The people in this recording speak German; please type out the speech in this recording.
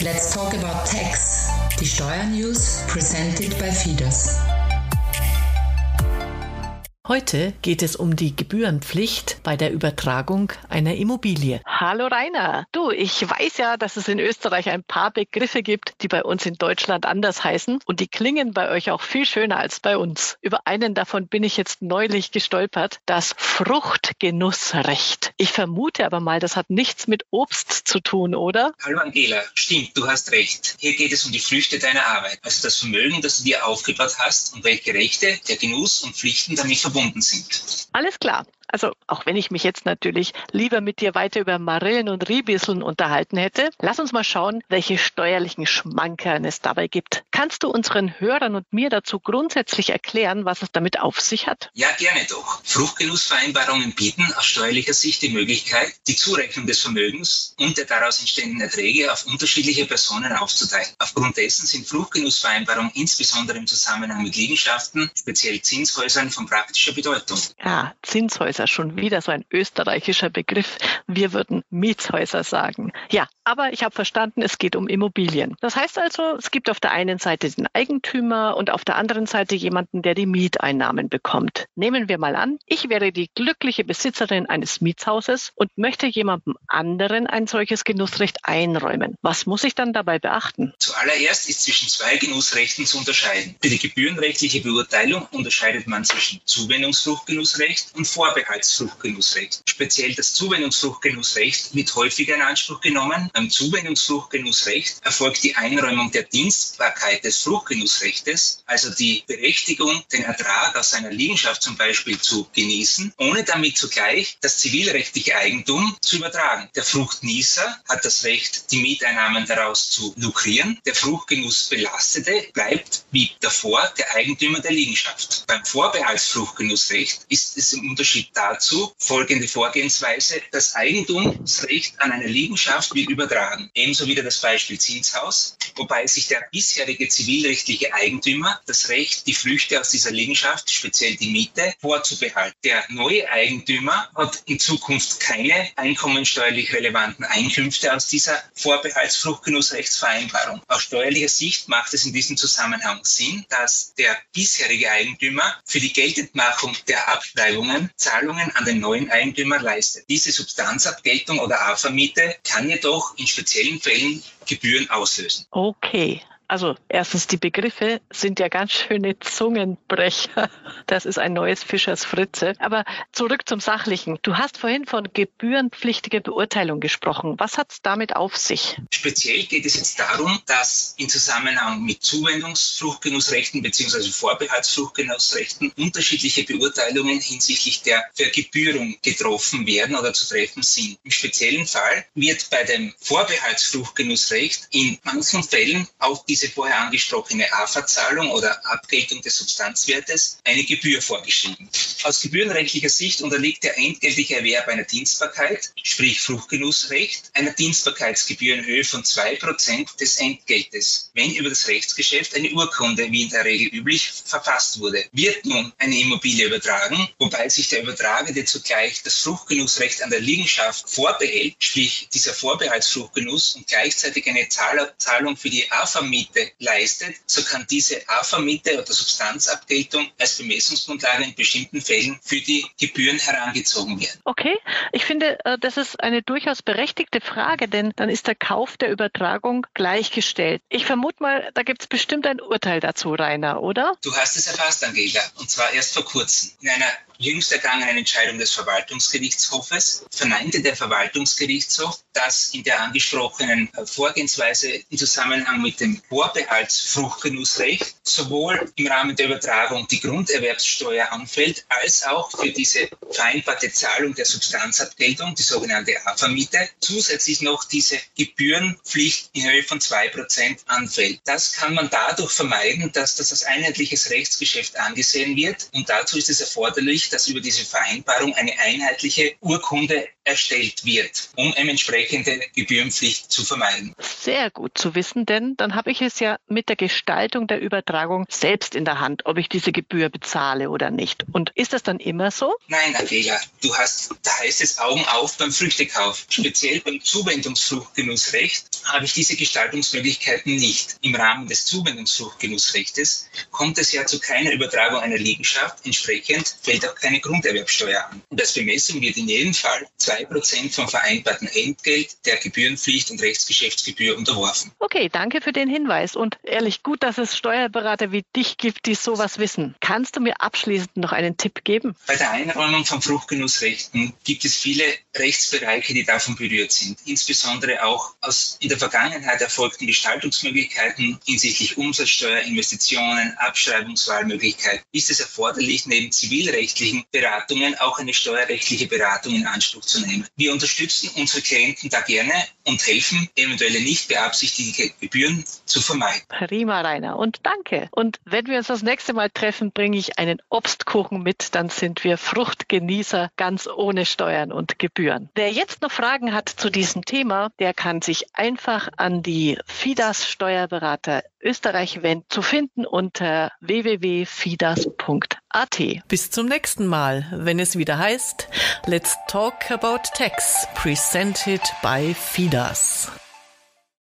Let's talk about tax. Die Steuernews presented by Fidas. Heute geht es um die Gebührenpflicht bei der Übertragung einer Immobilie. Hallo Rainer. Du, ich weiß ja, dass es in Österreich ein paar Begriffe gibt, die bei uns in Deutschland anders heißen und die klingen bei euch auch viel schöner als bei uns. Über einen davon bin ich jetzt neulich gestolpert, das Fruchtgenussrecht. Ich vermute aber mal, das hat nichts mit Obst zu tun, oder? Hallo Angela, stimmt, du hast recht. Hier geht es um die Früchte deiner Arbeit, also das Vermögen, das du dir aufgebaut hast und welche Rechte, der Genuss und Pflichten damit verbunden verbunden sind. Alles klar. Also auch wenn ich mich jetzt natürlich lieber mit dir weiter über Marillen und Ribisseln unterhalten hätte, lass uns mal schauen, welche steuerlichen Schmankern es dabei gibt. Kannst du unseren Hörern und mir dazu grundsätzlich erklären, was es damit auf sich hat? Ja, gerne doch. Fruchtgenussvereinbarungen bieten aus steuerlicher Sicht die Möglichkeit, die Zurechnung des Vermögens und der daraus entstehenden Erträge auf unterschiedliche Personen aufzuteilen. Aufgrund dessen sind Fruchtgenussvereinbarungen insbesondere im Zusammenhang mit Liegenschaften, speziell Zinshäusern, von praktischer Bedeutung. Ja, Zinshäuser schon wieder so ein österreichischer Begriff. Wir würden Mietshäuser sagen. Ja, aber ich habe verstanden, es geht um Immobilien. Das heißt also, es gibt auf der einen Seite den Eigentümer und auf der anderen Seite jemanden, der die Mieteinnahmen bekommt. Nehmen wir mal an, ich wäre die glückliche Besitzerin eines Mietshauses und möchte jemandem anderen ein solches Genussrecht einräumen. Was muss ich dann dabei beachten? Zuallererst ist zwischen zwei Genussrechten zu unterscheiden. Für die gebührenrechtliche Beurteilung unterscheidet man zwischen Zuwendungsfruchtgenussrecht und Vorbehalt Vorbehaltsfruchtgenussrecht. Speziell das Zuwendungsfruchtgenussrecht wird häufiger in Anspruch genommen. Beim Zuwendungsfruchtgenussrecht erfolgt die Einräumung der Dienstbarkeit des Fruchtgenussrechtes, also die Berechtigung, den Ertrag aus seiner Liegenschaft zum Beispiel zu genießen, ohne damit zugleich das zivilrechtliche Eigentum zu übertragen. Der Fruchtnießer hat das Recht, die Mieteinnahmen daraus zu lukrieren. Der Fruchtgenussbelastete bleibt wie davor der Eigentümer der Liegenschaft. Beim Vorbehaltsfruchtgenussrecht ist es im Unterschied dazu folgende Vorgehensweise. Das Eigentumsrecht an eine Liegenschaft wird übertragen. Ebenso wieder das Beispiel Zinshaus, wobei sich der bisherige zivilrechtliche Eigentümer das Recht, die Früchte aus dieser Liegenschaft, speziell die Miete, vorzubehalten. Der neue Eigentümer hat in Zukunft keine einkommensteuerlich relevanten Einkünfte aus dieser Vorbehaltsfruchtgenussrechtsvereinbarung. Aus steuerlicher Sicht macht es in diesem Zusammenhang Sinn, dass der bisherige Eigentümer für die Geltendmachung der Abschreibungen Zahlungen an den neuen Eigentümer leistet. Diese Substanzabgeltung oder AFA-Miete kann jedoch in speziellen Fällen Gebühren auslösen. Okay, also erstens, die Begriffe sind ja ganz schöne Zungenbrecher. Das ist ein neues Fischers Fritze. Aber zurück zum Sachlichen. Du hast vorhin von gebührenpflichtiger Beurteilung gesprochen. Was hat es damit auf sich? Speziell geht es jetzt darum, dass in Zusammenhang mit Zuwendungsfruchtgenussrechten bzw. Vorbehaltsfruchtgenussrechten unterschiedliche Beurteilungen hinsichtlich der Vergebührung getroffen werden oder zu treffen sind. Im speziellen Fall wird bei dem Vorbehaltsfruchtgenussrecht in manchen Fällen auch die diese vorher angesprochene AFA-Zahlung oder Abgeltung des Substanzwertes eine Gebühr vorgeschrieben. Aus gebührenrechtlicher Sicht unterliegt der entgeltliche Erwerb einer Dienstbarkeit, sprich Fruchtgenussrecht, einer Dienstbarkeitsgebühr in Höhe von zwei Prozent des Entgeltes, wenn über das Rechtsgeschäft eine Urkunde, wie in der Regel üblich, verfasst wurde. Wird nun eine Immobilie übertragen, wobei sich der Übertragende zugleich das Fruchtgenussrecht an der Liegenschaft vorbehält, sprich dieser Vorbehaltsfruchtgenuss und gleichzeitig eine Zahlung für die AFA-Miete Miete leistet, so kann diese AFA-Miete oder Substanzabgeltung als Bemessungsgrundlage in bestimmten Fällen für die Gebühren herangezogen werden. Okay, ich finde, äh, das ist eine durchaus berechtigte Frage, denn dann ist der Kauf der Übertragung gleichgestellt. Ich vermute mal, da gibt es bestimmt ein Urteil dazu, Rainer, oder? Du hast es erfasst, Angela, und zwar erst vor kurzem. In einer jüngst ergangenen Entscheidung des Verwaltungsgerichtshofes verneinte der Verwaltungsgerichtshof, dass in der angesprochenen Vorgehensweise im Zusammenhang mit dem Vorbehaltsfruchtgenussrecht sowohl im Rahmen der Übertragung die Grunderwerbssteuer anfällt, als auch für diese vereinbarte Zahlung der Substanzabgeltung, die sogenannte AFA-Miete, zusätzlich noch diese Gebührenpflicht in Höhe von zwei Prozent anfällt. Das kann man dadurch vermeiden, dass das als einheitliches Rechtsgeschäft angesehen wird und dazu ist es erforderlich, dass über diese Vereinbarung eine einheitliche Urkunde erstellt wird, um eine entsprechende Gebührenpflicht zu vermeiden. Sehr gut zu wissen, denn dann habe ich es ja mit der Gestaltung der Übertragung selbst in der Hand, ob ich diese Gebühr bezahle oder nicht. Und ist das dann immer so? Nein, Angela, du hast, da heißt es Augen auf beim Früchtekauf. Speziell beim Zuwendungsfruchtgenussrecht habe ich diese Gestaltungsmöglichkeiten nicht. Im Rahmen des Zuwendungsfruchtgenussrechtes kommt es ja zu keiner Übertragung einer Liegenschaft. Entsprechend fällt auch keine Grunderwerbsteuer an. Und als Bemessung wird in jedem Fall 2% vom vereinbarten Entgelt der Gebührenpflicht und Rechtsgeschäftsgebühr unterworfen. Okay, danke für den Hinweis. Und ehrlich gut, dass es Steuerberater wie dich gibt, die sowas wissen. Kannst du mir abschließend noch einen Tipp geben? Bei der Einräumung von Fruchtgenussrechten gibt es viele Rechtsbereiche, die davon berührt sind. Insbesondere auch aus in der Vergangenheit erfolgten Gestaltungsmöglichkeiten hinsichtlich Umsatzsteuer, Investitionen, Abschreibungswahlmöglichkeit ist es erforderlich, neben zivilrechtlichen Beratungen auch eine steuerrechtliche Beratung in Anspruch zu nehmen. Wir unterstützen unsere Klienten da gerne und helfen, eventuelle nicht beabsichtigte Gebühren zu vermeiden. Prima, Rainer. Und danke. Und wenn wir uns das nächste Mal treffen, bringe ich einen Obstkuchen mit. Dann sind wir Fruchtgenießer ganz ohne Steuern und Gebühren. Wer jetzt noch Fragen hat zu diesem Thema, der kann sich einfach an die FIDAS Steuerberater Österreich wenden, zu finden unter www.fidas.at. Bis zum nächsten Mal, wenn es wieder heißt Let's Talk About Tax, presented by FIDAS.